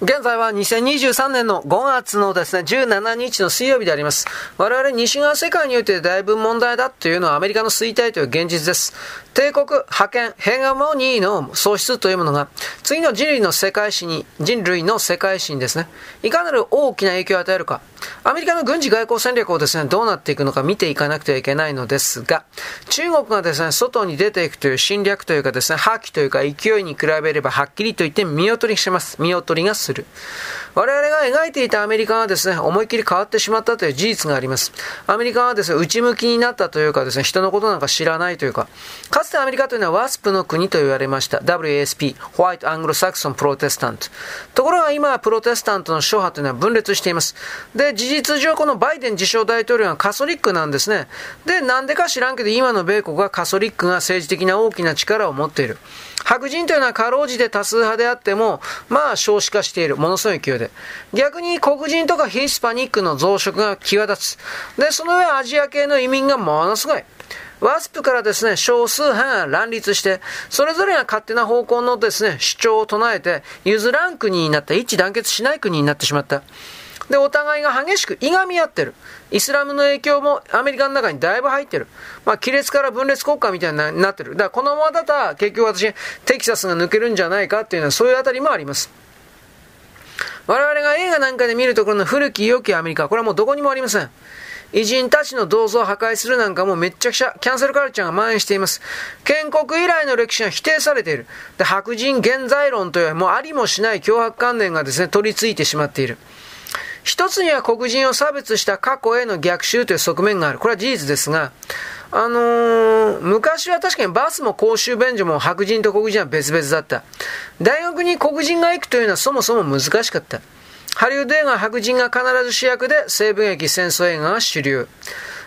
現在は2023年の5月のですね、17日の水曜日であります。我々西側世界においてだいぶ問題だというのはアメリカの衰退という現実です。帝国、覇権、ヘガモニーの喪失というものが、次の人類の世界史に、人類の世界史にですね、いかなる大きな影響を与えるか、アメリカの軍事外交戦略をですね、どうなっていくのか見ていかなくてはいけないのですが、中国がですね、外に出ていくという侵略というかですね、破棄というか勢いに比べればはっきりと言って見劣りします。見劣りがする。我々が描いていたアメリカはですね、思いっきり変わってしまったという事実があります。アメリカはですね、内向きになったというかですね、人のことなんか知らないというか、かつてアメリカというのはワスプの国と言われました。WASP、ホワイト・アングロ・サクソン・プロテスタント。ところが今はプロテスタントの諸派というのは分裂しています。で、事実上このバイデン自称大統領はカソリックなんですね。で、なんでか知らんけど今の米国はカソリックが政治的な大きな力を持っている。白人というのはかろうじて多数派であっても、まあ少子化している。ものすごい勢いで。逆に黒人とかヒスパニックの増殖が際立つ。で、その上アジア系の移民がものすごい。ワスプからですね、少数派が乱立して、それぞれが勝手な方向のですね、主張を唱えて、譲らん国になった、一致団結しない国になってしまった。で、お互いが激しくいがみ合ってる。イスラムの影響もアメリカの中にだいぶ入ってる。まあ、亀裂から分裂国家みたいになってる。だからこのままだったら結局私、テキサスが抜けるんじゃないかっていうのはそういうあたりもあります。我々が映画なんかで見るところの古き良きアメリカ、これはもうどこにもありません。偉人たちの銅像を破壊するなんかもめっちゃくちゃキャンセルカルチャーが蔓延しています。建国以来の歴史が否定されている。で白人現在論というもうありもしない脅迫観念がですね、取り付いてしまっている。一つには黒人を差別した過去への逆襲という側面がある。これは事実ですが、あのー、昔は確かにバスも公衆便所も白人と黒人は別々だった。大学に黒人が行くというのはそもそも難しかった。ハリウッド映画白人が必ず主役で西部劇戦争映画が主流。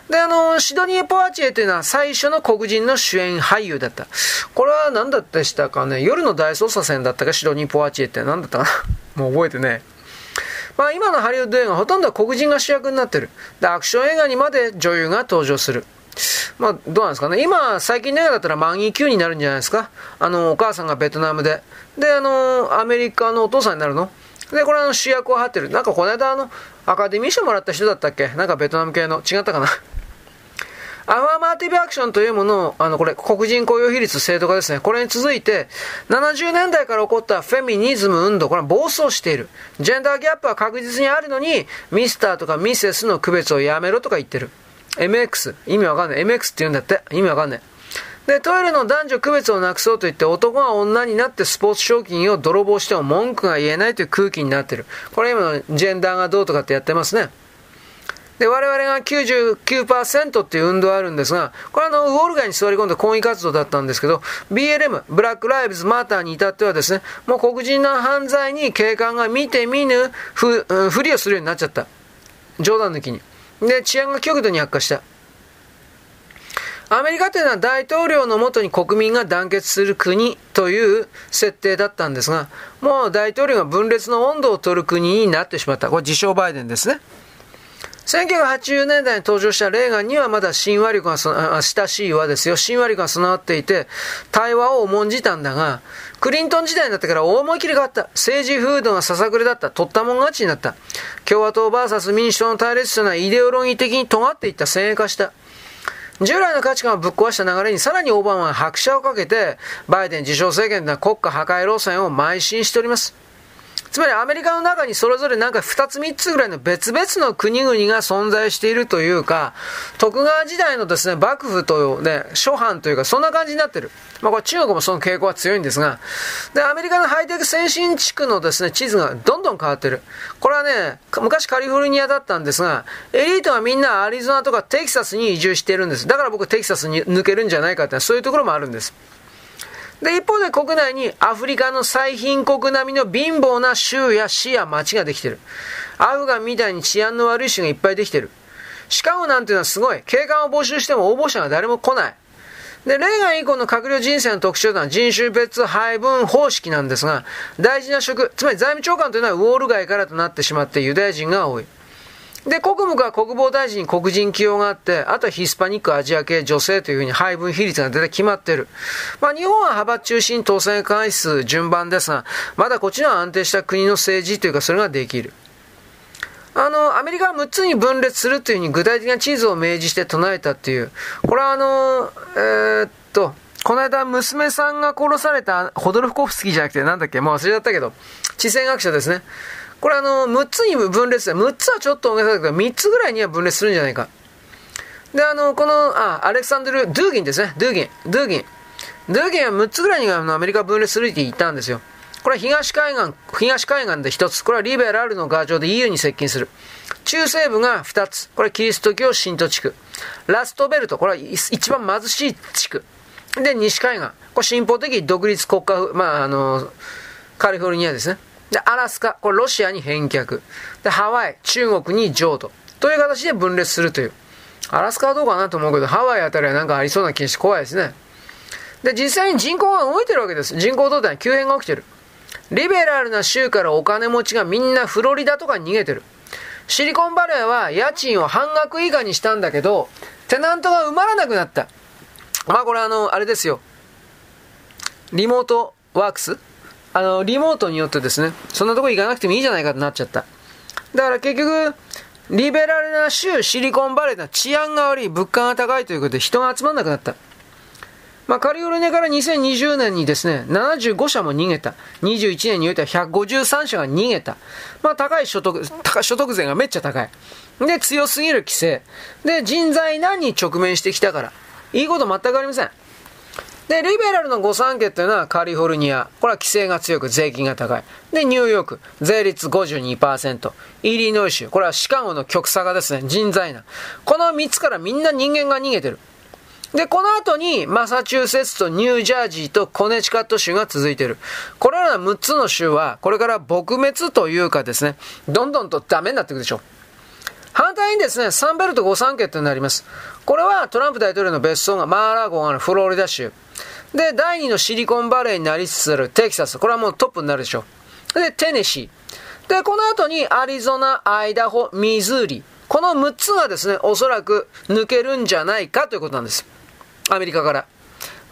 で、あの、シドニー・ポワチエというのは最初の黒人の主演俳優だった。これは何だったでしたかね？夜の大捜査線だったか、シドニー・ポワチエって何だったかな？もう覚えてね。まあ今のハリウッド映画ほとんどは黒人が主役になってる。で、アクション映画にまで女優が登場する。まあ、どうなんですかね。今、最近の映画だったらマギー級になるんじゃないですか。あの、お母さんがベトナムで。で、あの、アメリカのお父さんになるの。で、これあの主役を張ってる。なんかこの間あの、アカデミー賞もらった人だったっけ？なんかベトナム系の。違ったかな？アファーマーティブアクションというものを、あの、これ、黒人雇用比率制度化ですね。これに続いて、70年代から起こったフェミニズム運動、これは暴走している。ジェンダーギャップは確実にあるのに、ミスターとかミセスの区別をやめろとか言ってる。MX、意味わかんない。MX って言うんだって。意味わかんない。で、トイレの男女区別をなくそうと言って男が女になってスポーツ賞金を泥棒しても文句が言えないという空気になってる。これ今のジェンダーがどうとかってやってますね。で、我々が99%っていう運動があるんですが、これあの、ウォール街に座り込んだ抗議活動だったんですけど、BLM、ブラック・ライブズ・マーターに至ってはですね、もう黒人の犯罪に警官が見て見ぬふ、ふりをするようになっちゃった。冗談抜きに。で、治安が極度に悪化した。アメリカというのは大統領のもとに国民が団結する国という設定だったんですが、もう大統領が分裂の温度を取る国になってしまった。これ自称バイデンですね。1980年代に登場したレーガンにはまだ親和力が親しい和ですよ。親和力が備わっていて、対話を重んじたんだが、クリントン時代になってから思い切り変わった。政治風土がささくれだった。取ったもん勝ちになった。共和党 VS 民主党の対立というのはイデオロギー的に尖っていった先鋭化した。従来の価値観をぶっ壊した流れにさらにオバマは拍車をかけて、バイデン自称政権では国家破壊路線を邁進しております。つまりアメリカの中にそれぞれなんか2つ3つぐらいの別々の国々が存在しているというか、徳川時代のですね、幕府とね、諸藩というか、そんな感じになってる。まあこれ中国もその傾向は強いんですが、で、アメリカのハイテク先進地区のですね、地図がどんどん変わってる。これはね、昔カリフォルニアだったんですが、エリートはみんなアリゾナとかテキサスに移住してるんです。だから僕テキサスに抜けるんじゃないかってそういうところもあるんです。で、一方で国内にアフリカの最貧国並みの貧乏な州や市や町ができてる。アフガンみたいに治安の悪い州がいっぱいできてる。シカゴなんていうのはすごい。警官を募集しても応募者が誰も来ない。で、レーガン以降の閣僚人生の特徴というのは人種別配分方式なんですが、大事な職、つまり財務長官というのはウォール街からとなってしまってユダヤ人が多い。で、国務が国防大臣に黒人起用があって、あとはヒスパニック、アジア系、女性というふうに配分比率が出て決まっている。まあ、日本は派閥中心当選回数順番ですが、まだこっちの安定した国の政治というか、それができる。あの、アメリカは6つに分裂するというふうに具体的な地図を明示して唱えたっていう。これはあの、えー、っと、この間娘さんが殺されたホドルフコフスキーじゃなくてなんだっけもう忘れちゃったけど、地政学者ですね。これあの、6つに分裂する。6つはちょっと大げさだけど、3つぐらいには分裂するんじゃないか。で、あの、この、あ、アレクサンドル・ドゥーギンですね。ドゥーギン。ドゥーギン。ドゥーギンは6つぐらいにあのアメリカ分裂するって言ったんですよ。これは東海岸、東海岸で1つ。これはリベラルの牙城で EU に接近する。中西部が2つ。これはキリスト教新都地区。ラストベルト。これは一番貧しい地区。で、西海岸。これ進歩的独立国家、まあ、あの、カリフォルニアですね。で、アラスカ、これロシアに返却。で、ハワイ、中国に譲渡。という形で分裂するという。アラスカはどうかなと思うけど、ハワイあたりはなんかありそうな気がして怖いですね。で、実際に人口が動いてるわけです。人口動態に急変が起きてる。リベラルな州からお金持ちがみんなフロリダとかに逃げてる。シリコンバレーは家賃を半額以下にしたんだけど、テナントが埋まらなくなった。まあこれあの、あれですよ。リモートワークスあの、リモートによってですね、そんなとこ行かなくてもいいじゃないかってなっちゃった。だから結局、リベラルな州シリコンバレーな治安が悪い、物価が高いということで人が集まんなくなった。まあ、カリフォルニアから2020年にですね、75社も逃げた。21年においては153社が逃げた。まあ、高い所得、高所得税がめっちゃ高い。で、強すぎる規制。で、人材難に直面してきたから。いいこと全くありません。で、リベラルの御三家っていうのはカリフォルニア。これは規制が強く税金が高い。で、ニューヨーク。税率52%。イリノイ州。これはシカゴの極差がですね、人材な。この3つからみんな人間が逃げてる。で、この後に、マサチューセッツとニュージャージーとコネチカット州が続いている。これらの6つの州は、これから撲滅というかですね、どんどんとダメになっていくでしょう。反対にですね、サンベルト御三家となります。これはトランプ大統領の別荘がマーラーゴンあるフロリダ州。で、第2のシリコンバレーになりつつあるテキサス。これはもうトップになるでしょう。で、テネシー。で、この後にアリゾナ、アイダホ、ミズーリ。この6つがですね、おそらく抜けるんじゃないかということなんです。アメリカから。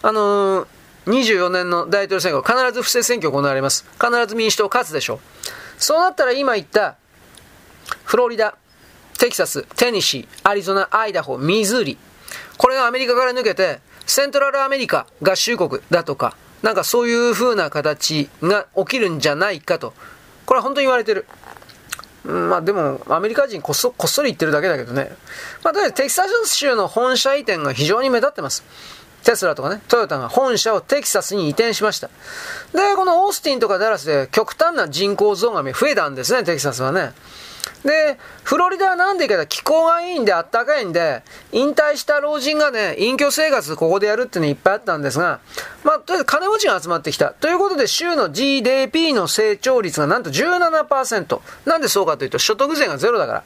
あのー、24年の大統領選挙、必ず不正選挙行われます。必ず民主党勝つでしょう。そうなったら今言った、フロリダ、テキサス、テネシー、アリゾナ、アイダホ、ミズーリ。これがアメリカから抜けて、セントラルアメリカ合衆国だとか、なんかそういう風な形が起きるんじゃないかと。これは本当に言われてる。まあでも、アメリカ人こっそこっそり言ってるだけだけどね。まあとりあえずテキサス州の本社移転が非常に目立ってます。テスラとかね、トヨタが本社をテキサスに移転しました。で、このオースティンとかダラスで極端な人口増が増えたんですね、テキサスはね。で、フロリダはなんでいいか気候がいいんであったかいんで、引退した老人がね、隠居生活ここでやるっていうのいっぱいあったんですが、まあ、とりあえず金持ちが集まってきた。ということで、州の GDP の成長率がなんと17%。なんでそうかというと、所得税がゼロだから。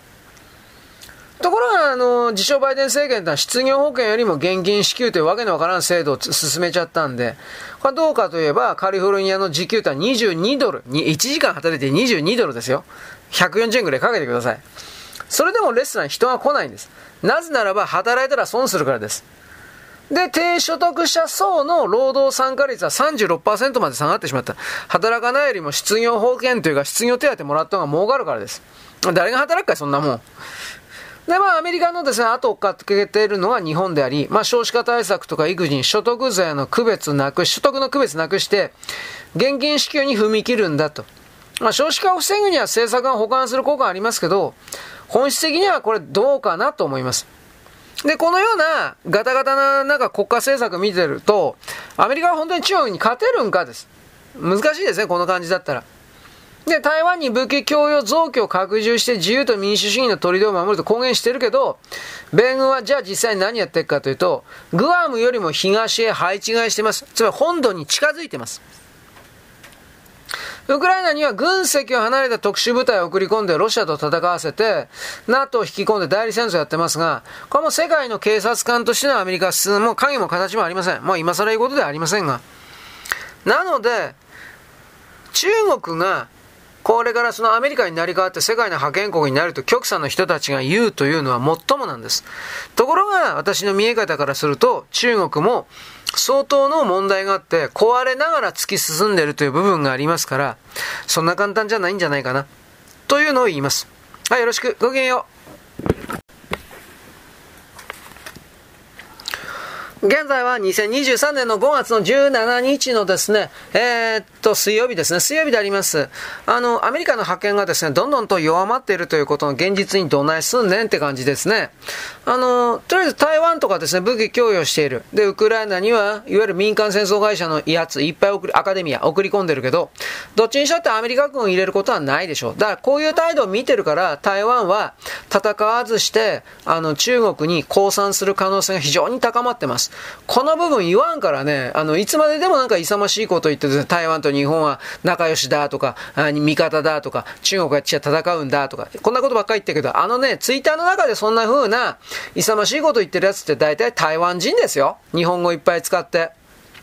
ところが、あの、自称バイデン政権とは失業保険よりも現金支給というわけのわからん制度を進めちゃったんで、これどうかといえば、カリフォルニアの時給とは22ドル、1時間働いて22ドルですよ。140円ぐらいかけてください。それでもレストラン人が来ないんです。なぜならば働いたら損するからです。で、低所得者層の労働参加率は36%まで下がってしまった。働かないよりも失業保険というか失業手当もらった方が儲かるからです。誰が働くかそんなもん。で、まあ、アメリカのですね、後を追っかけているのは日本であり、まあ、少子化対策とか育児に所得税の区別なく、所得の区別なくして、現金支給に踏み切るんだと。まあ、少子化を防ぐには政策が補完する効果がありますけど、本質的にはこれどうかなと思います。で、このようなガタガタななんか国家政策を見てると、アメリカは本当に中国に勝てるんかです。難しいですね、この感じだったら。で、台湾に武器供与増強を拡充して自由と民主主義の砦を守ると公言してるけど、米軍はじゃあ実際に何やってるかというと、グアムよりも東へ配置換えしてます。つまり本土に近づいてます。ウクライナには軍籍を離れた特殊部隊を送り込んでロシアと戦わせて、NATO を引き込んで代理戦争やってますが、これも世界の警察官としてのアメリカはも影も形もありません。もう今更言うことではありませんが。なので、中国がこれからそのアメリカになり変わって世界の覇権国になると極左の人たちが言うというのは最もなんです。ところが私の見え方からすると中国も相当の問題があって壊れながら突き進んでいるという部分がありますからそんな簡単じゃないんじゃないかなというのを言います。はい、よろしく。ごきげんよう。現在は2023年の5月の17日のですね、えー、っと、水曜日ですね、水曜日であります。あの、アメリカの覇権がですね、どんどんと弱まっているということの現実にどないすんねんって感じですね。あの、とりあえず台湾とかですね、武器供与している。で、ウクライナには、いわゆる民間戦争会社の威圧、いっぱい送り、アカデミア送り込んでるけど、どっちにしたってアメリカ軍を入れることはないでしょう。だから、こういう態度を見てるから、台湾は戦わずして、あの、中国に降参する可能性が非常に高まってます。この部分言わんからね、あの、いつまででもなんか勇ましいこと言ってですね、台湾と日本は仲良しだとか、味方だとか、中国が戦うんだとか、こんなことばっかり言ってるけど、あのね、ツイッターの中でそんな風な勇ましいこと言ってるやつって大体台湾人ですよ。日本語いっぱい使って。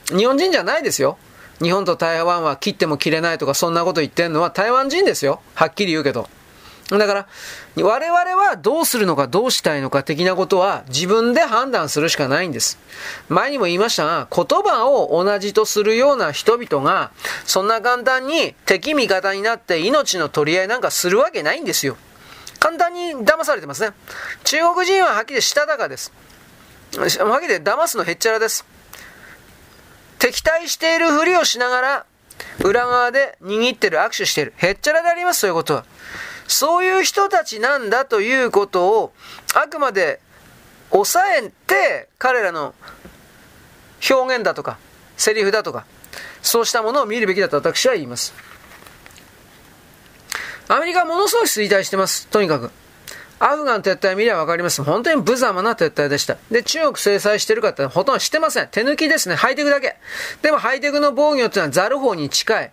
日本人じゃないですよ。日本と台湾は切っても切れないとかそんなこと言ってんのは台湾人ですよ。はっきり言うけど。だから、我々はどうするのかどうしたいのか的なことは自分で判断するしかないんです。前にも言いましたが、言葉を同じとするような人々が、そんな簡単に敵味方になって命の取り合いなんかするわけないんですよ。簡単に騙されてますね。中国人ははっきりしたたかです。はっきり騙すのへっちゃらです。敵対しているふりをしながら、裏側で握ってる、握手している。へっちゃらであります、そういうことは。そういう人たちなんだということを、あくまで抑えて、彼らの表現だとか、セリフだとか、そうしたものを見るべきだと私は言います。アメリカはものすごい衰退してます。とにかく。アフガン撤退見ればわかります。本当に無様な撤退でした。で、中国制裁してるかってほとんどしてません。手抜きですね。ハイテクだけ。でもハイテクの防御っていうのはザル法に近い。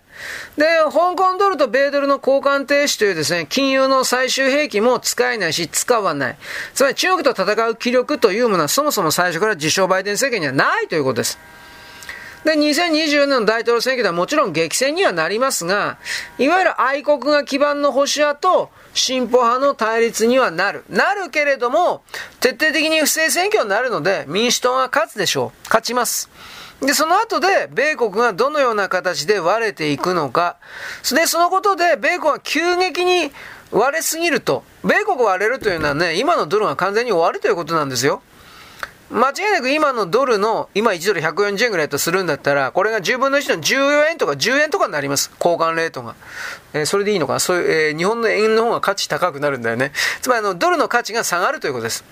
で、香港ドルと米ドルの交換停止というですね、金融の最終兵器も使えないし、使わない。つまり中国と戦う気力というものはそもそも最初から自称バイデン政権にはないということです。で、2024年の大統領選挙ではもちろん激戦にはなりますが、いわゆる愛国が基盤の保守派と進歩派の対立にはなる。なるけれども、徹底的に不正選挙になるので、民主党が勝つでしょう。勝ちます。で、その後で、米国がどのような形で割れていくのか。で、そのことで、米国は急激に割れすぎると。米国割れるというのはね、今のドルが完全に終わるということなんですよ。間違いなく今のドルの、今1ドル140円ぐらいとするんだったら、これが10分の1の14円とか10円とかになります。交換レートが。えー、それでいいのかな？そういう、えー、日本の円の方が価値高くなるんだよね。つまりあの、ドルの価値が下がるということです。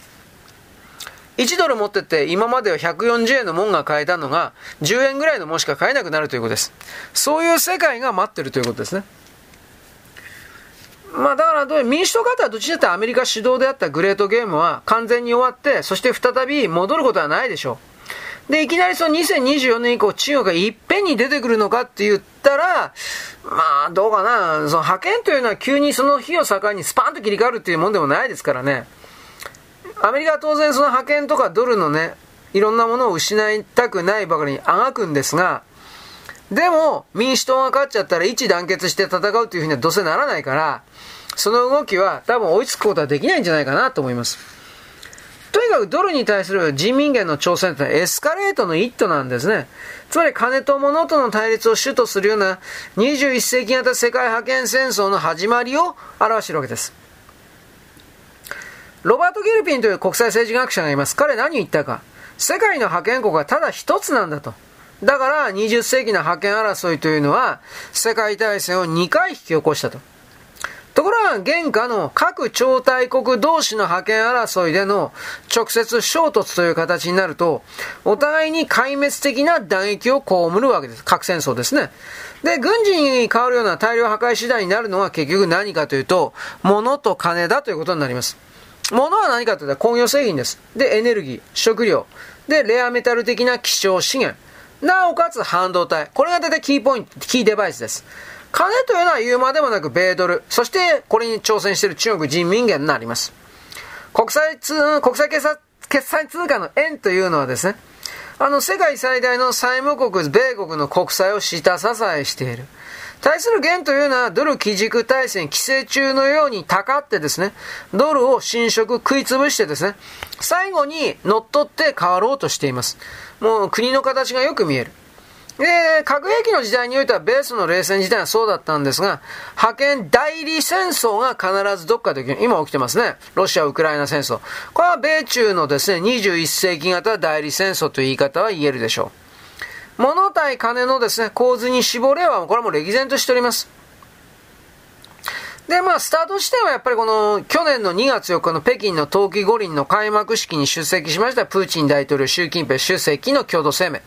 1ドル持ってて今までは140円のもんが買えたのが10円ぐらいのもんしか買えなくなるということです。そういう世界が待ってるということですね。まあだから民主党方はどっちだってアメリカ主導であったグレートゲームは完全に終わって、そして再び戻ることはないでしょう。で、いきなりその2024年以降、中国がいっぺんに出てくるのかって言ったら、まあ、どうかな。その派遣というのは急にその日を境にスパンと切り替わるっていうもんでもないですからね。アメリカは当然その派遣とかドルのね、いろんなものを失いたくないばかりにあがくんですが、でも、民主党が勝っちゃったら一致団結して戦うというふうにはどうせならないから、その動きは多分追いつくことはできないんじゃないかなと思います。とにかくドルに対する人民元の挑戦というのはエスカレートの一途なんですね。つまり金と物との対立を主とするような21世紀型世界覇権戦争の始まりを表しているわけです。ロバート・ギルピンという国際政治学者がいます。彼何言ったか。世界の覇権国はただ一つなんだと。だから20世紀の覇権争いというのは世界大戦を2回引き起こしたと。ところが現下の各超大国同士の覇権争いでの直接衝突という形になると、お互いに壊滅的な打撃を被るわけです。核戦争ですね。で、軍事に変わるような大量破壊次第になるのは結局何かというと、物と金だということになります。物は何かというと工業製品です。で、エネルギー、食料。で、レアメタル的な希少資源。なおかつ半導体。これが大体キーポイント、キーデバイスです。金というのは言うまでもなく米ドル、そしてこれに挑戦している中国人民元になります。国際通、国際決済通貨の円というのはですね、あの世界最大の債務国、米国の国債を下支えしている。対する元というのはドル基軸体制規制中のようにたかってですね、ドルを侵食食い潰してですね、最後に乗っ取って変わろうとしています。もう国の形がよく見える。で、核兵器の時代においては米ソの冷戦時代はそうだったんですが、覇権代理戦争が必ずどっかで起き今起きてますね。ロシア・ウクライナ戦争。これは米中のですね、21世紀型代理戦争という言い方は言えるでしょう。物対金のですね、構図に絞れは、これはもう歴然としております。で、まあ、スタート地点はやっぱりこの、去年の2月4日の北京の冬季五輪の開幕式に出席しましたプーチン大統領、習近平主席の共同声明。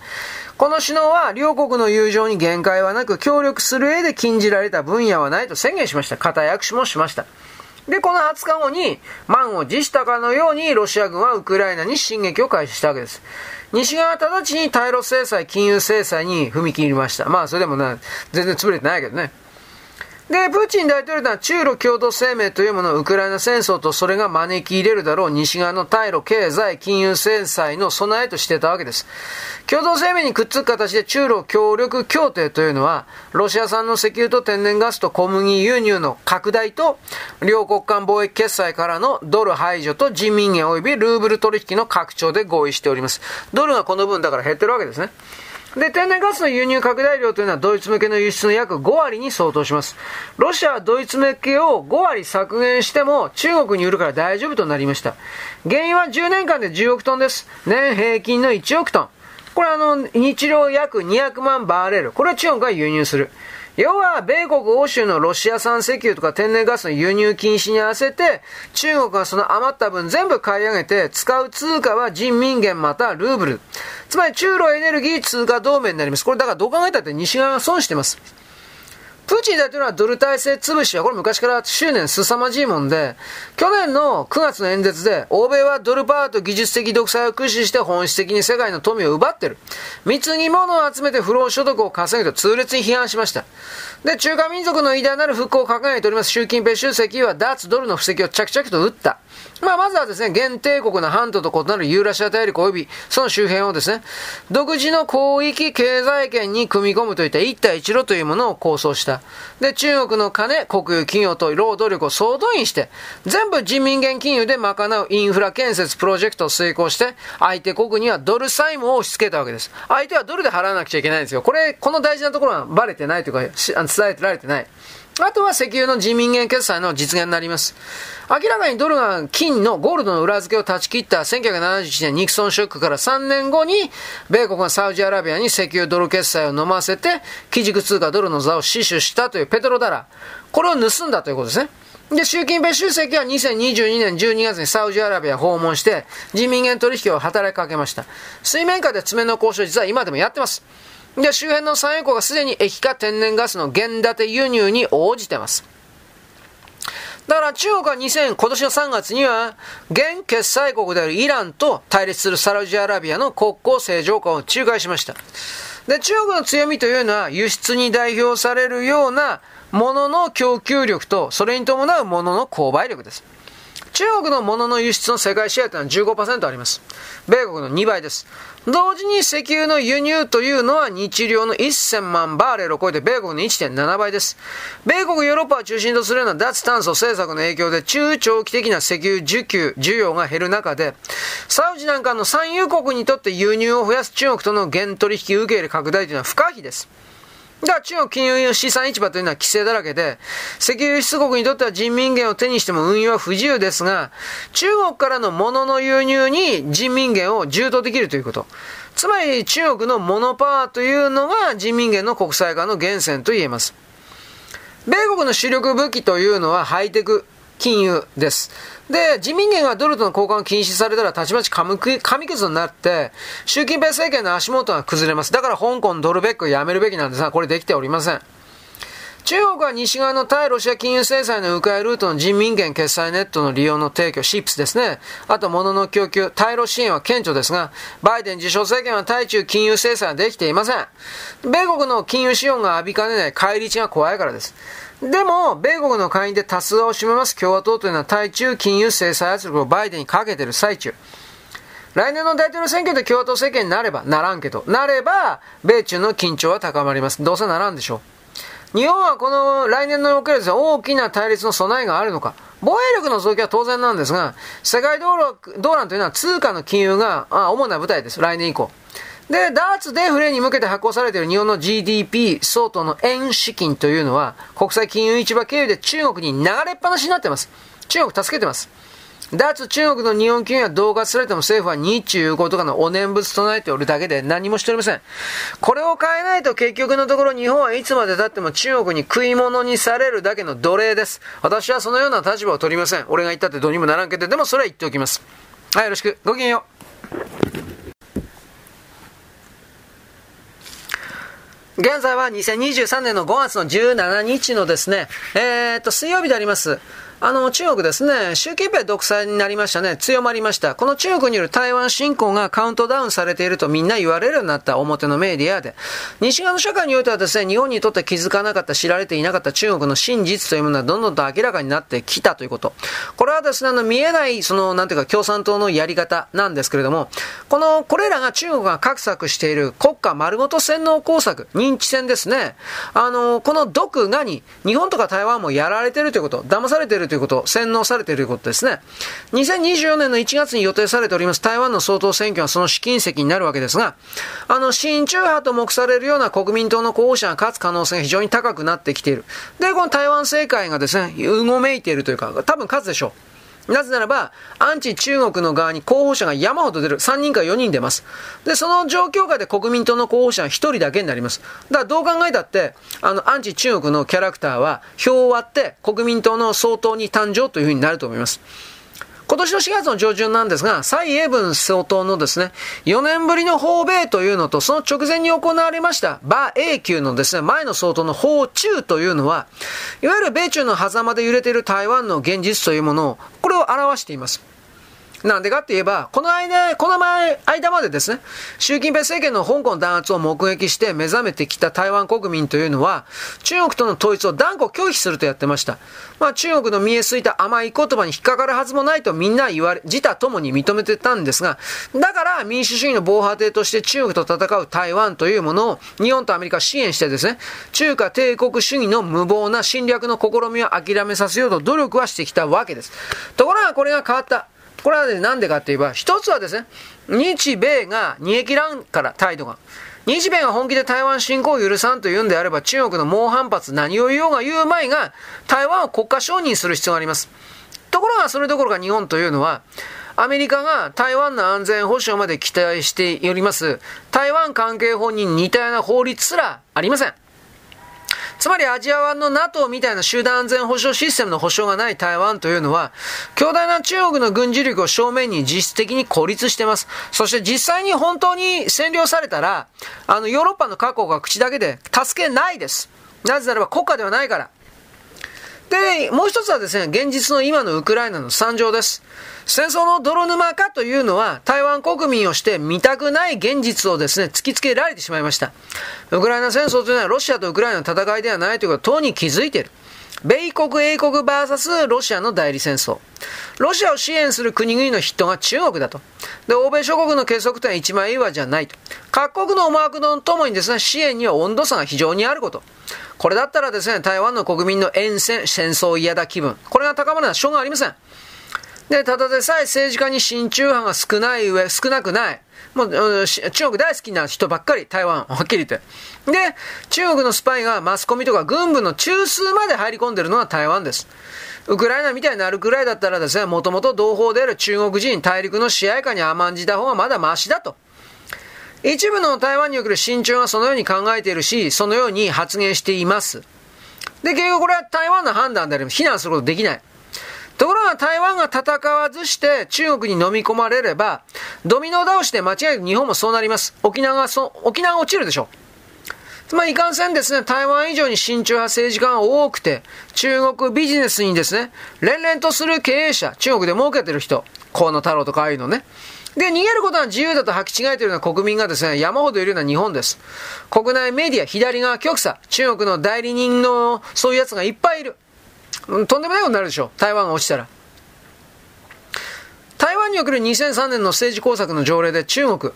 この首脳は両国の友情に限界はなく、協力する上で禁じられた分野はないと宣言しました。固い握手もしました。で、この20日後に、満を持したかのように、ロシア軍はウクライナに進撃を開始したわけです。西側は直ちに対ロ制裁、金融制裁に踏み切りました。まあ、それでもな、全然潰れてないけどね。で、プーチン大統領は中ロ共同声明というものをウクライナ戦争とそれが招き入れるだろう西側の対ロ経済金融制裁の備えとしてたわけです。共同声明にくっつく形で中ロ協力協定というのは、ロシア産の石油と天然ガスと小麦輸入の拡大と、両国間貿易決済からのドル排除と人民元及びルーブル取引の拡張で合意しております。ドルがこの分だから減ってるわけですね。で、天然ガスの輸入拡大量というのはドイツ向けの輸出の約5割に相当します。ロシアはドイツ向けを5割削減しても中国に売るから大丈夫となりました。原因は10年間で10億トンです。年平均の1億トン。これあの、日量約200万バーレル。これは中国が輸入する。要は、米国欧州のロシア産石油とか天然ガスの輸入禁止に合わせて、中国がその余った分全部買い上げて、使う通貨は人民元またルーブル。つまり中ロエネルギー通貨同盟になります。これだからどう考えたって西側が損してます。プーチン大統領はドル体制潰しは、これ昔から執念凄まじいもんで、去年の9月の演説で、欧米はドルパワーと技術的独裁を駆使して本質的に世界の富を奪ってる。貢ぎ物を集めて不労所得を稼ぐと痛烈に批判しました。で、中華民族の偉大なる復興を掲げております習近平主席は脱ドルの布石を着々と打った。まあ、まずはですね、現帝国の半島と異なるユーラシア大陸及びその周辺をですね、独自の広域経済圏に組み込むといった一帯一路というものを構想した。で、中国の金、国有企業と労働力を総動員して、全部人民元金融で賄うインフラ建設プロジェクトを遂行して、相手国にはドル債務を押し付けたわけです。相手はドルで払わなくちゃいけないんですよ。これ、この大事なところはバレてないというか、伝えてられてない。あとは石油の人民元決済の実現になります。明らかにドルが金のゴールドの裏付けを断ち切った1971年ニクソンショックから3年後に、米国がサウジアラビアに石油ドル決済を飲ませて、基軸通貨ドルの座を死守したというペトロダラ。これを盗んだということですね。で、習近平主席は2022年12月にサウジアラビア訪問して、人民元取引を働きかけました。水面下で詰めの交渉実は今でもやってます。で、周辺の産油国がすでに液化天然ガスの原建て輸入に応じてます。だから中国は2000、今年の3月には、現決済国であるイランと対立するサウジアラビアの国交正常化を仲介しました。で、中国の強みというのは、輸出に代表されるようなものの供給力と、それに伴うものの購買力です。中国の物の輸出の世界シェアというのは15%あります。米国の2倍です。同時に石油の輸入というのは日量の1000万バーレルを超えて米国の1.7倍です。米国、ヨーロッパを中心とするような脱炭素政策の影響で中長期的な石油需給、需要が減る中で、サウジなんかの産油国にとって輸入を増やす中国との原取引受け入れ拡大というのは不可避です。だから中国金融資産市場というのは規制だらけで、石油輸出国にとっては人民元を手にしても運用は不自由ですが、中国からの物の輸入に人民元を充当できるということ。つまり中国のモノパワーというのが人民元の国際化の源泉と言えます。米国の主力武器というのはハイテク金融です。で、自民元がドルとの交換を禁止されたら、たちまち紙くずになって、習近平政権の足元が崩れます。だから香港ドルベックをやめるべきなんですが、これできておりません。中国は西側の対ロシア金融制裁の迂回ルートの人民元決済ネットの利用の提供、シップスですね。あと物の供給、対ロ支援は顕著ですが、バイデン自称政権は対中金融制裁はできていません。米国の金融資本が浴びかねない返り血が怖いからです。でも、米国の会員で多数を占めます共和党というのは対中金融制裁圧力をバイデンにかけている最中。来年の大統領選挙で共和党政権になれば、ならんけど、なれば、米中の緊張は高まります。どうせならんでしょう。日本はこの来年のおけるで、大きな対立の備えがあるのか。防衛力の増強は当然なんですが、世界道路、道乱というのは通貨の金融があ主な舞台です。来年以降。で、ダーツデフレに向けて発行されている日本の GDP 相当の円資金というのは、国際金融市場経由で中国に流れっぱなしになっています。中国助けてます。脱中国の日本企業は同化されても政府は日中5とかのお念仏唱えておるだけで何もしておりません。これを変えないと結局のところ日本はいつまで経っても中国に食い物にされるだけの奴隷です。私はそのような立場を取りません。俺が言ったってどうにもならんけど、でもそれは言っておきます。はい、よろしく。ごきげんよう。現在は2023年の5月の17日のですね、えー、っと、水曜日であります。あの、中国ですね、習近平独裁になりましたね、強まりました。この中国による台湾侵攻がカウントダウンされているとみんな言われるようになった表のメディアで、西側の社会においてはですね、日本にとって気づかなかった、知られていなかった中国の真実というものはどんどんと明らかになってきたということ。これはですね、あの、見えない、その、なんていうか、共産党のやり方なんですけれども、この、これらが中国が画策している国家丸ごと洗脳工作、認知戦ですね。あの、この毒がに、日本とか台湾もやられてるということ、騙されていということ、洗脳されているということですね。2024年の1月に予定されております台湾の総統選挙はその試金石になるわけですが、あの、親中派と目されるような国民党の候補者が勝つ可能性が非常に高くなってきている。で、この台湾政界がですね、うごめいているというか、多分勝つでしょう。なぜならば、アンチ中国の側に候補者が山ほど出る。3人か4人出ます。で、その状況下で国民党の候補者は1人だけになります。だからどう考えたって、あの、アンチ中国のキャラクターは票を割って国民党の総統に誕生というふうになると思います。今年の4月の上旬なんですが、蔡英文総統のですね、4年ぶりの訪米というのと、その直前に行われました、馬英九のですね、前の総統の訪中というのは、いわゆる米中の狭間で揺れている台湾の現実というものを、を表しています。なんでかって言えば、この間、この前、間までですね、習近平政権の香港弾圧を目撃して目覚めてきた台湾国民というのは、中国との統一を断固拒否するとやってました。まあ中国の見えすいた甘い言葉に引っかかるはずもないとみんな言われ、自他ともに認めてたんですが、だから民主主義の防波堤として中国と戦う台湾というものを日本とアメリカ支援してですね、中華帝国主義の無謀な侵略の試みを諦めさせようと努力はしてきたわけです。ところがこれが変わった。これはね、なんでかって言えば、一つはですね、日米が煮え切らんから、態度が。日米が本気で台湾侵攻を許さんと言うんであれば、中国の猛反発、何を言おうが言う前が、台湾を国家承認する必要があります。ところが、それどころか日本というのは、アメリカが台湾の安全保障まで期待しております、台湾関係法に似たような法律すらありません。つまりアジア湾の NATO みたいな集団安全保障システムの保障がない台湾というのは、強大な中国の軍事力を正面に実質的に孤立してます。そして実際に本当に占領されたら、あのヨーロッパの各国が口だけで助けないです。なぜならば国家ではないから。で、もう一つはですね、現実の今のウクライナの惨状です。戦争の泥沼化というのは、台湾国民をして見たくない現実をですね、突きつけられてしまいました。ウクライナ戦争というのはロシアとウクライナの戦いではないということを党に気づいている。米国、英国 VS ロシアの代理戦争。ロシアを支援する国々の筆頭が中国だと。で、欧米諸国の結束点は一枚岩じゃないと。各国の思惑のともにですね、支援には温度差が非常にあること。これだったらですね、台湾の国民の沿線、戦争嫌だ気分。これが高まるのはしょうがありません。で、ただでさえ政治家に親中派が少ない上、少なくない。もう、中国大好きな人ばっかり、台湾、はっきり言って。で、中国のスパイがマスコミとか軍部の中枢まで入り込んでるのは台湾です。ウクライナみたいになるくらいだったらですね、もともと同胞である中国人、大陸の支配下に甘んじた方がまだマシだと。一部の台湾における親中はそのように考えているし、そのように発言しています。で、結局これは台湾の判断であります。非難することできない。ところが台湾が戦わずして中国に飲み込まれれば、ドミノ倒しで間違いなく日本もそうなります。沖縄がそ、沖縄が落ちるでしょう。つまりいかんせんですね、台湾以上に親中派政治家が多くて、中国ビジネスにですね、連々とする経営者、中国で儲けてる人、河野太郎とかああいうのね。で、逃げることは自由だと履き違えているような国民がですね、山ほどいるような日本です。国内メディア、左側極左、中国の代理人の、そういう奴がいっぱいいる。とんでもないことになるでしょう。台湾が落ちたら。台湾における2003年の政治工作の条例で中国、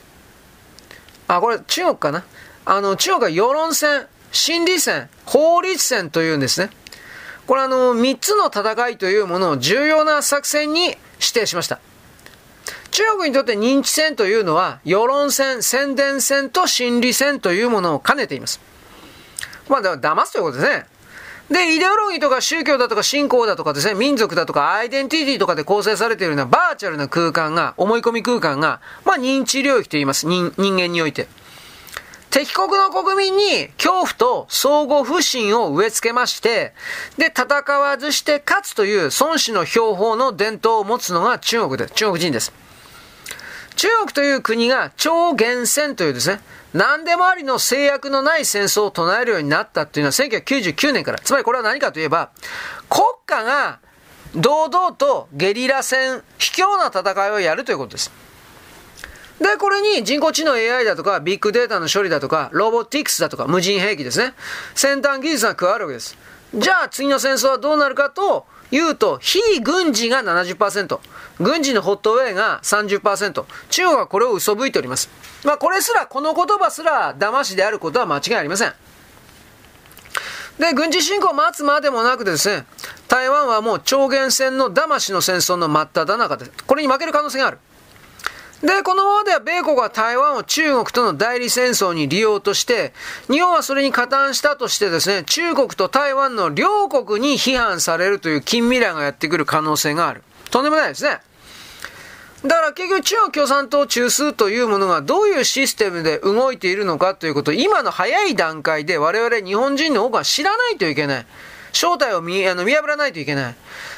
あ、これ中国かな？あの、中国は世論戦、心理戦、法律戦というんですね。これあの、3つの戦いというものを重要な作戦に指定しました。中国にとって認知戦というのは、世論戦、宣伝戦と心理戦というものを兼ねています。まあ、だ騙すということですね。で、イデオロギーとか宗教だとか信仰だとかですね、民族だとかアイデンティティとかで構成されているようなバーチャルな空間が、思い込み空間が、まあ認知領域と言います。人人間において。敵国の国民に恐怖と相互不信を植え付けまして、で、戦わずして勝つという孫子の標法の伝統を持つのが中国で、中国人です。中国という国が超厳戦というですね、何でもありの制約のない戦争を唱えるようになったっていうのは1999年から。つまりこれは何かといえば、国家が堂々とゲリラ戦、卑怯な戦いをやるということです。で、これに人工知能 AI だとか、ビッグデータの処理だとか、ロボティクスだとか、無人兵器ですね。先端技術が加わるわけです。じゃあ次の戦争はどうなるかと言うと、非軍事が70%、軍事のホットウェイが30%、中国はこれを嘘吹いております。まあこれすら、この言葉すら騙しであることは間違いありません。で、軍事侵攻を待つまでもなくですね、台湾はもう超限戦の騙しの戦争の真っ只中です。これに負ける可能性がある。で、このままでは米国は台湾を中国との代理戦争に利用として、日本はそれに加担したとしてですね、中国と台湾の両国に批判されるという近未来がやってくる可能性がある。とんでもないですね。だから結局中国共産党中枢というものがどういうシステムで動いているのかということを今の早い段階で我々日本人の多くは知らないといけない。正体を見あの見破らないといけない。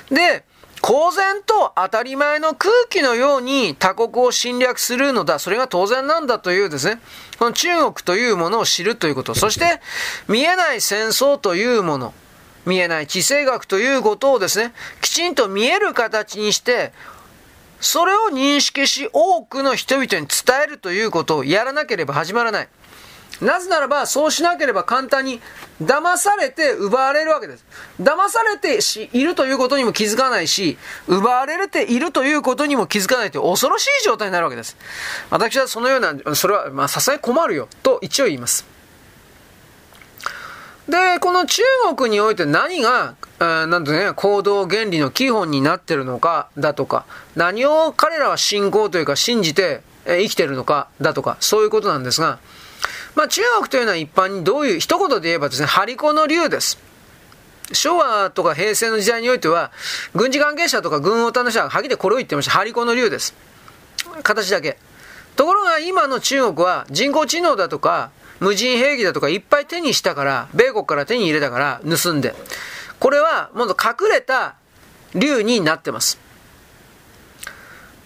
で、公然と当たり前の空気のように他国を侵略するのだ。それが当然なんだというですね、この中国というものを知るということ。そして、見えない戦争というもの。見えない地政学ということをですね、きちんと見える形にして、それを認識し多くの人々に伝えるということをやらなければ始まらない。なぜならば、そうしなければ簡単に騙されて奪われるわけです。騙されているということにも気づかないし、奪われているということにも気づかないという恐ろしい状態になるわけです。私はそのような、それは、まあ、さすがに困るよ、と一応言います。で、この中国において何が、えー、なんとね、行動原理の基本になってるのか、だとか、何を彼らは信仰というか信じて、え、生きてるのか、だとか、そういうことなんですが、まあ中国というのは一般にどういう、一言で言えばですね、張り子の竜です。昭和とか平成の時代においては、軍事関係者とか軍オタの人ははっきりこれを言ってました。張り子の竜です。形だけ。ところが今の中国は人工知能だとか、無人兵器だとかいっぱい手にしたから、米国から手に入れたから盗んで。これはもっと隠れた竜になってます。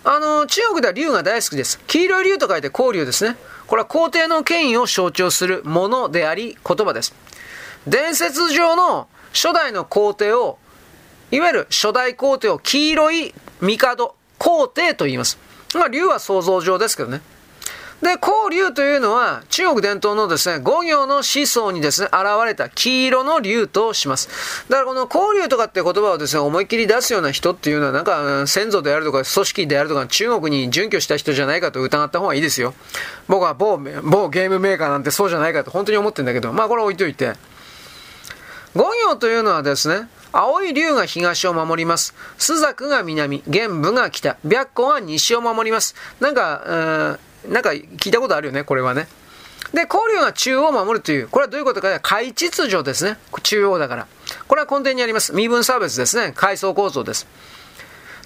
あの、中国では竜が大好きです。黄色い竜と書いて光竜ですね。これは皇帝の権威を象徴するものであり、言葉です。伝説上の初代の皇帝を、いわゆる初代皇帝を黄色い帝、皇帝と言います。まあ、竜は想像上ですけどね。で、光竜というのは中国伝統のですね、五行の思想にですね、現れた黄色の竜とします。だからこの光竜とかって言葉をですね、思いっきり出すような人っていうのはなんか先祖であるとか組織であるとか中国に準拠した人じゃないかと疑った方がいいですよ。僕は某、某ゲームメーカーなんてそうじゃないかと本当に思ってるんだけど、まあこれ置いといて。五行というのはですね、青い竜が東を守ります。朱雀が南、玄武が北、白虎は西を守ります。なんか、うーんなんか聞いたことあるよね、これはね。で、交流が中央を守るという、これはどういうことか、階秩序ですね。中央だから。これは根底にあります。身分差別ですね。階層構造です。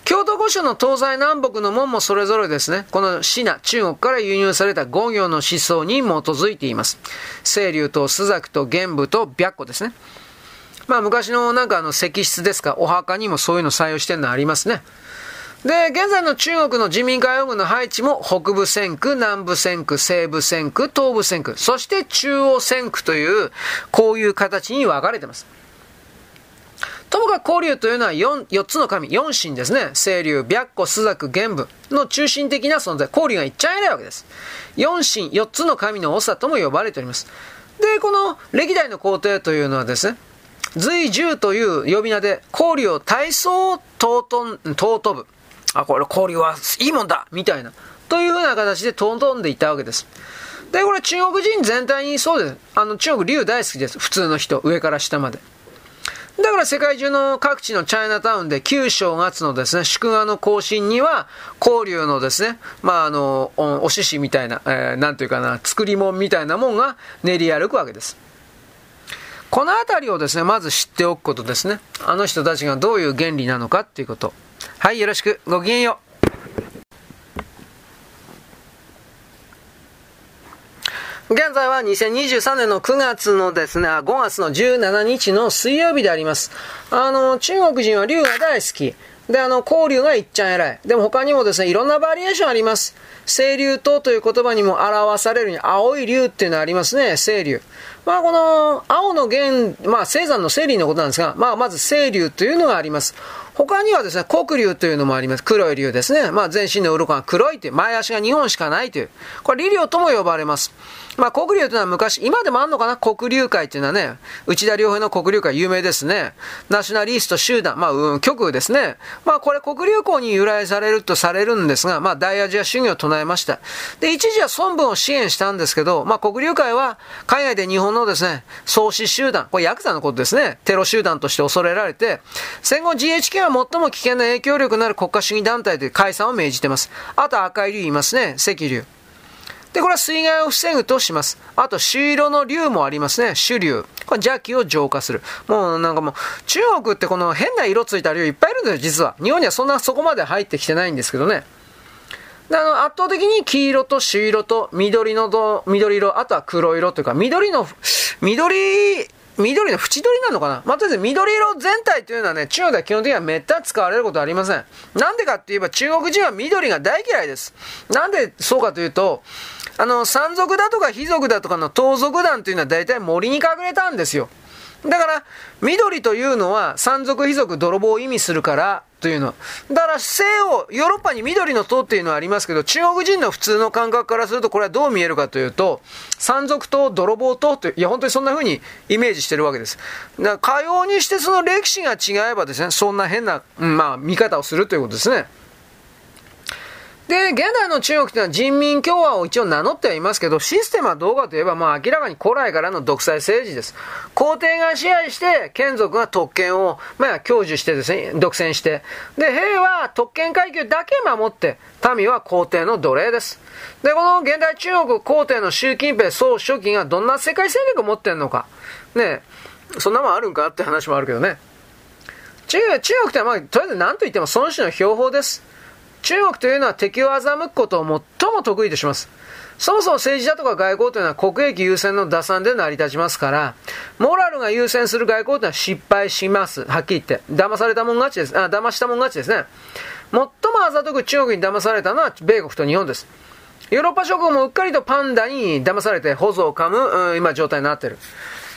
京都御所の東西南北の門もそれぞれですね、このシナ、中国から輸入された五行の思想に基づいています。清流と朱雀と玄武と白虎ですね。まあ昔のなんかあの石室ですか、お墓にもそういうの採用してるのありますね。で、現在の中国の人民解放軍の配置も北部戦区、南部戦区、西部戦区、東部戦区、そして中央戦区という、こういう形に分かれています。ともかく交流というのは 4, 4つの神、4神ですね。清流、白虎、朱雀、玄武の中心的な存在。交流がいっちゃえないわけです。4神、4つの神の長とも呼ばれております。で、この歴代の皇帝というのはですね、随十という呼び名で、交流を体操尊ぶ。あ、これ交流はいいもんだみたいな。というふうな形でトントンでいったわけです。で、これ中国人全体にそうです。あの、中国竜大好きです。普通の人、上から下まで。だから世界中の各地のチャイナタウンで旧正月のですね、祝賀の行進には、交流のですね、まあ、あの、お獅子みたいな、えー、なんていうかな、作り物みたいなもんが練り歩くわけです。このあたりをですね、まず知っておくことですね。あの人たちがどういう原理なのかっていうこと。はい、よろしく。ごきげんよう。現在は2023年の9月のですね、5月の17日の水曜日であります。あの、中国人は竜が大好き。で、あの、交流がいっちゃん偉い。でも他にもですね、いろんなバリエーションあります。清流島という言葉にも表されるに、青い竜っていうのありますね、清流。まあ、この、青の源、まあ、青山の清流のことなんですが、まあ、まず清流というのがあります。他にはですね、黒竜というのもあります。黒い竜ですね。まあ、全身の鱗が黒いという、前足が2本しかないという。これ、リリオとも呼ばれます。まあ、黒竜というのは昔、今でもあんのかな？黒竜会っていうのはね、内田良平の黒竜会有名ですね。ナショナリスト集団、まあ、うん、極右ですね。まあ、これ黒竜校に由来されるとされるんですが、まあ、大アジア主義を唱えました。で、一時は孫文を支援したんですけど、まあ、黒竜会は、海外で日本のですね、創始集団、これヤクザのことですね、テロ集団として恐れられて、戦後 GHK は最も危険な影響力のある国家主義団体で解散を命じてます。あと赤い竜いますね、赤竜。で、これは水害を防ぐとします。あと、朱色の竜もありますね。朱竜。これ邪気を浄化する。もうなんかもう、中国ってこの変な色ついた竜いっぱいいるんですよ、実は。日本にはそんなそこまで入ってきてないんですけどね。であの、圧倒的に黄色と朱色と緑のど、緑色、あとは黒色というか、緑の、緑、緑の縁取りなのかな？まあ、とりあえず緑色全体というのはね、中国では基本的にはめった使われることはありません。なんでかって言えば中国人は緑が大嫌いです。なんでそうかというと、あの、山賊だとか卑族だとかの盗賊団というのは大体森に隠れたんですよ。だから、緑というのは山賊、卑族、泥棒を意味するから、というの。だから、西欧、ヨーロッパに緑の塔っていうのはありますけど、中国人の普通の感覚からすると、これはどう見えるかというと、山賊と泥棒とという、いや、本当にそんな風にイメージしてるわけです。だから、かようにしてその歴史が違えばですね、そんな変な、まあ、見方をするということですね。で、現代の中国というのは人民共和を一応名乗ってはいますけど、システムはどうかといえば、もう明らかに古来からの独裁政治です。皇帝が支配して、眷属が特権を、まあ、享受してですね、独占して、で、兵は特権階級だけ守って、民は皇帝の奴隷です。で、この現代中国皇帝の習近平総書記がどんな世界戦略を持ってんのか。ねそんなもんあるんかって話もあるけどね。中国ってまあ、とりあえず何と言っても孫子の標法です。中国というのは敵を欺くことを最も得意とします。そもそも政治だとか外交というのは国益優先の打算で成り立ちますから、モラルが優先する外交というのは失敗します。はっきり言って。騙されたもん勝ちです。あ、騙したもん勝ちですね。最もあざとく中国に騙されたのは米国と日本です。ヨーロッパ諸国もうっかりとパンダに騙されて、保存を噛む、うん、今状態になっている。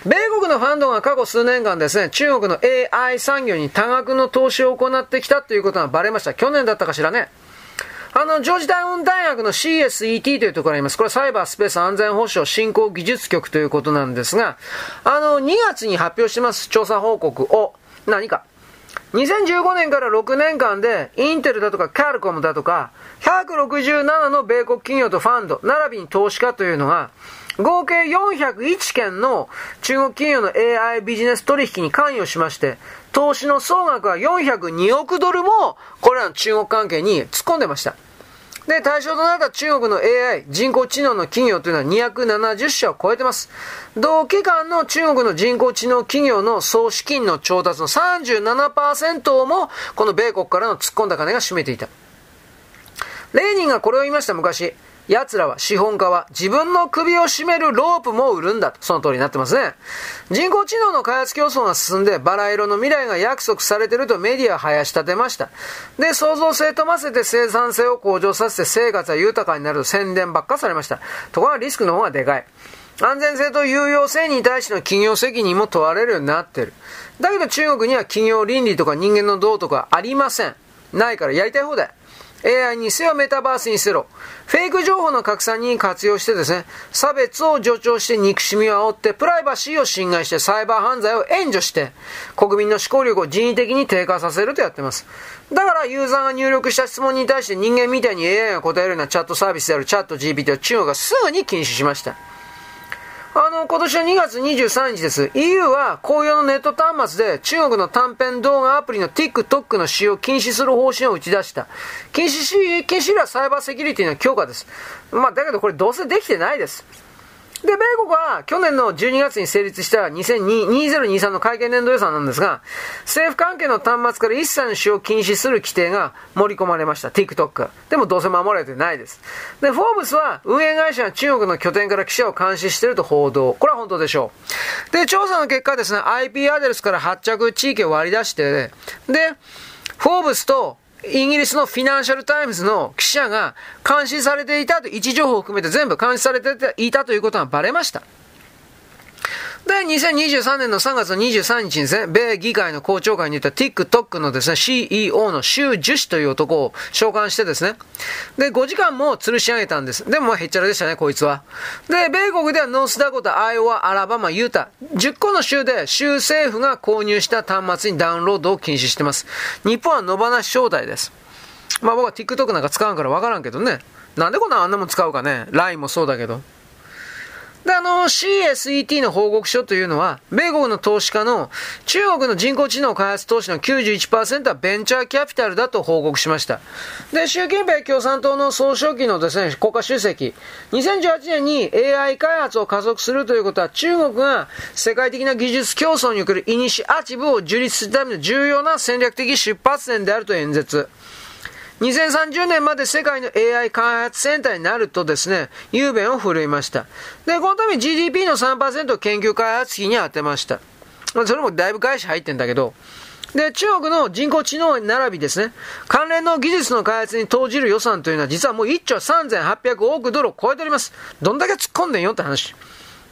米国のファンドが過去数年間ですね、中国の AI 産業に多額の投資を行ってきたということがバレました。去年だったかしらね。あの、ジョージタウン大学の CSET というところがあります。これはサイバースペース安全保障振興技術局ということなんですが、あの、2月に発表してます調査報告を、何か。2015年から6年間で、インテルだとかカルコムだとか、167の米国企業とファンド、並びに投資家というのが、合計401件の中国企業の AI ビジネス取引に関与しまして、投資の総額は402億ドルも、これらの中国関係に突っ込んでました。で、対象となった中国の AI、人工知能の企業というのは270社を超えてます。同期間の中国の人工知能企業の総資金の調達の37%をも、この米国からの突っ込んだ金が占めていた。レーニンがこれを言いました昔。奴らは、資本家は自分の首を絞めるロープも売るんだと。その通りになってますね。人工知能の開発競争が進んで、バラ色の未来が約束されてるとメディアは生やし立てました。で、創造性とませて生産性を向上させて生活は豊かになると宣伝ばっかされました。ところがリスクの方がでかい。安全性と有用性に対しての企業責任も問われるようになってる。だけど中国には企業倫理とか人間の道とかありません。ないからやりたい放題。AI にせよメタバースにせよ、フェイク情報の拡散に活用してですね、差別を助長して憎しみを煽って、プライバシーを侵害してサイバー犯罪を援助して、国民の思考力を人為的に低下させるとやってます。だからユーザーが入力した質問に対して人間みたいに AI が答えるようなチャットサービスであるチャット GPT を中国がすぐに禁止しました。あの、今年の2月23日です。EU は公用のネット端末で中国の短編動画アプリの TikTok の使用を禁止する方針を打ち出した。禁止し、禁止はサイバーセキュリティの強化です。まあ、だけどこれどうせできてないです。で、米国は去年の12月に成立した2023の会計年度予算なんですが、政府関係の端末から一切の使用を禁止する規定が盛り込まれました。TikTok。でもどうせ守られてないです。で、フォーブスは運営会社が中国の拠点から記者を監視していると報道。これは本当でしょう。で、調査の結果ですね、IP アドレスから発着地域を割り出して、で、フォーブスとイギリスのフィナンシャルタイムズの記者が監視されていたと、位置情報を含めて全部監視されていたということがバレました。で、2023年の3月23日にですね、米議会の公聴会にいた TikTok のですね、CEO の周受資という男を召喚してですね、で、5時間も吊るし上げたんです。でもへっちゃらでしたね、こいつは。で、米国ではノースダコタ、アイオワ、アラバマ、ユタ、10個の州で州政府が購入した端末にダウンロードを禁止してます。日本は野放し招待です。まあ僕は TikTok なんか使わんからわからんけどね。なんでこんなあんなもん使うかね。LINE もそうだけど。で、あの、CSET の報告書というのは、米国の投資家の中国の人工知能開発投資の91%はベンチャーキャピタルだと報告しました。で、習近平共産党の総書記のですね、国家主席、2018年に AI 開発を加速するということは、中国が世界的な技術競争におけるイニシアチブを樹立するための重要な戦略的出発点であると演説。2030年まで世界の AI 開発センターになるとですね、雄弁を振るいました。で、このため GDP の3%を研究開発費に充てました。それもだいぶ返し入ってんだけど、で、中国の人工知能並びですね、関連の技術の開発に投じる予算というのは実はもう1兆3800億ドルを超えております。どんだけ突っ込んでんよって話。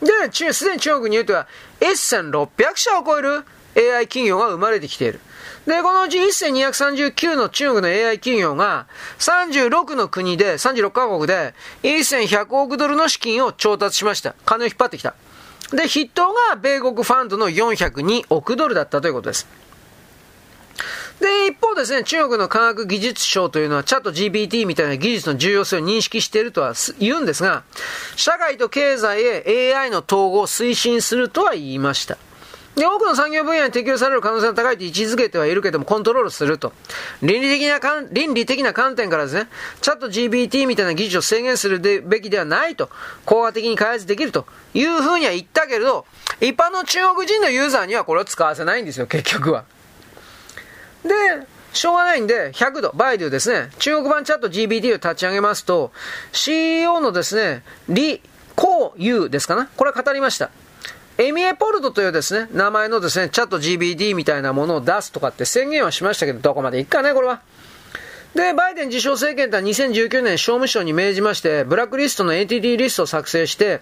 で、すでに中国においては1600社を超える AI 企業が生まれてきている。で、このうち1239の中国の AI 企業が36の国で、36カ国で1100億ドルの資金を調達しました。金を引っ張ってきた。で、筆頭が米国ファンドの402億ドルだったということです。で、一方ですね、中国の科学技術省というのは、チャット GPT みたいな技術の重要性を認識しているとは言うんですが、社会と経済へ AI の統合を推進するとは言いました。で、多くの産業分野に適用される可能性が高いと位置づけてはいるけども、コントロールすると。倫理的な倫理的な観点からですね、チャット GPT みたいな技術を制限するべきではないと、効果的に開発できるというふうには言ったけれど、一般の中国人のユーザーにはこれを使わせないんですよ、結局は。で、しょうがないんで、100度、バイデュですね、中国版チャット GPT を立ち上げますと、CEO のですね、李光優ですかな、これは語りました。エミエポルトというですね、名前のですね、チャット GBD みたいなものを出すとかって宣言はしましたけど、どこまでいくかね、これは。で、バイデン自称政権とは2019年商務省に命じまして、ブラックリストの ATD リストを作成して、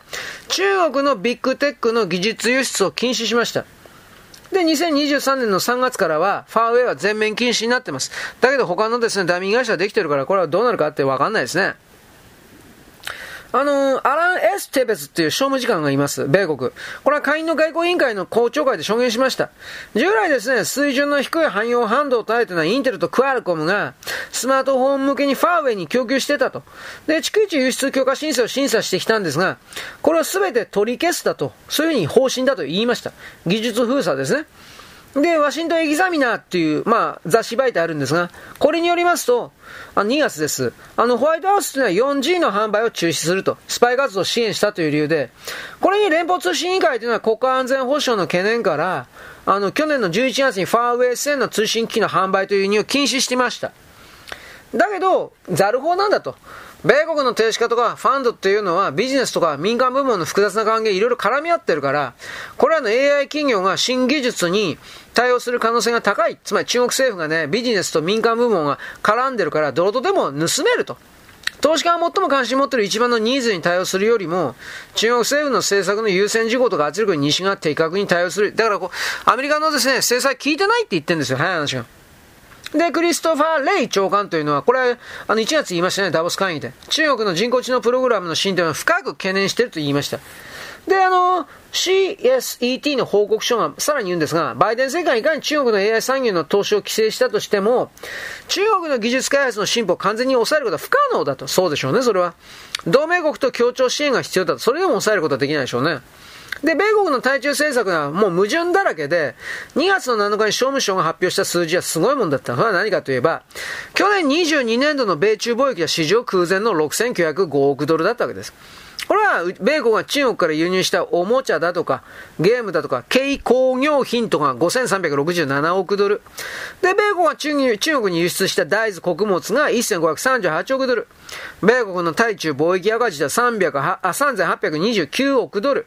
中国のビッグテックの技術輸出を禁止しました。で、2023年の3月からは、ファーウェイは全面禁止になってます。だけど他のですね、ダミー会社はできてるから、これはどうなるかってわかんないですね。あのー、アラン・エス・テベスっていう商務次官がいます、米国。これは下院の外交委員会の公聴会で証言しました。従来ですね、水準の低い汎用半導体というのはインテルとクアルコムがスマートフォン向けにファーウェイに供給してたと。で、逐一輸出許可申請を審査してきたんですが、これを全て取り消すだと、そういうふうに方針だと言いました。技術封鎖ですね。で、ワシントンエキザミナーっていう、まあ、雑誌媒体あるんですが、これによりますと、あ2月です。あの、ホワイトハウスというのは 4G の販売を中止すると、スパイ活動を支援したという理由で、これに連邦通信委員会というのは国家安全保障の懸念から、あの、去年の11月にファーウェイ線の通信機器の販売という輸入を禁止してました。だけど、ザル法なんだと。米国の投資家とかファンドっていうのはビジネスとか民間部門の複雑な関係いろいろ絡み合ってるから、これらの AI 企業が新技術に対応する可能性が高い。つまり中国政府がね、ビジネスと民間部門が絡んでるから、どろとでも盗めると。投資家が最も関心を持っている一番のニーズに対応するよりも、中国政府の政策の優先事項とか圧力に西が的確に対応する。だからこう、アメリカのですね、制裁効いてないって言ってるんですよ、早い話が。で、クリストファー・レイ長官というのは、これ、あの、1月言いましたね、ダボス会議で。中国の人工知能プログラムの進展を深く懸念していると言いました。で、あの、CSET の報告書がさらに言うんですが、バイデン政権はいかに中国の AI 産業の投資を規制したとしても、中国の技術開発の進歩を完全に抑えることは不可能だと。そうでしょうね、それは。同盟国と協調支援が必要だと。それでも抑えることはできないでしょうね。で、米国の対中政策はもう矛盾だらけで、2月の7日に商務省が発表した数字はすごいもんだった。それは何かといえば、去年22年度の米中貿易は史上空前の6905億ドルだったわけです。これは、米国が中国から輸入したおもちゃだとか、ゲームだとか、軽工業品とか5367億ドル。で、米国が中国に輸出した大豆穀物が1538億ドル。米国の対中貿易赤字は3829億ドル。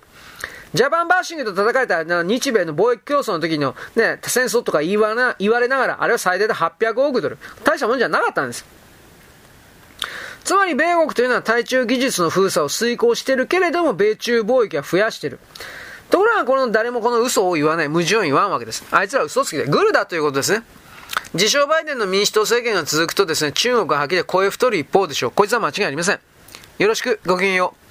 ジャパンバッシングと叩かれた日米の貿易競争の時のね、戦争とか言わな言われながら、あれは最大で800億ドル。大したもんじゃなかったんです。つまり米国というのは対中技術の封鎖を遂行してるけれども、米中貿易は増やしてる。ところがこの誰もこの嘘を言わない、矛盾を言わんわけです。あいつら嘘つきで、グルだということですね。自称バイデンの民主党政権が続くとですね、中国が吐きで声太る一方でしょう。こいつは間違いありません。よろしく、ごきげんよう。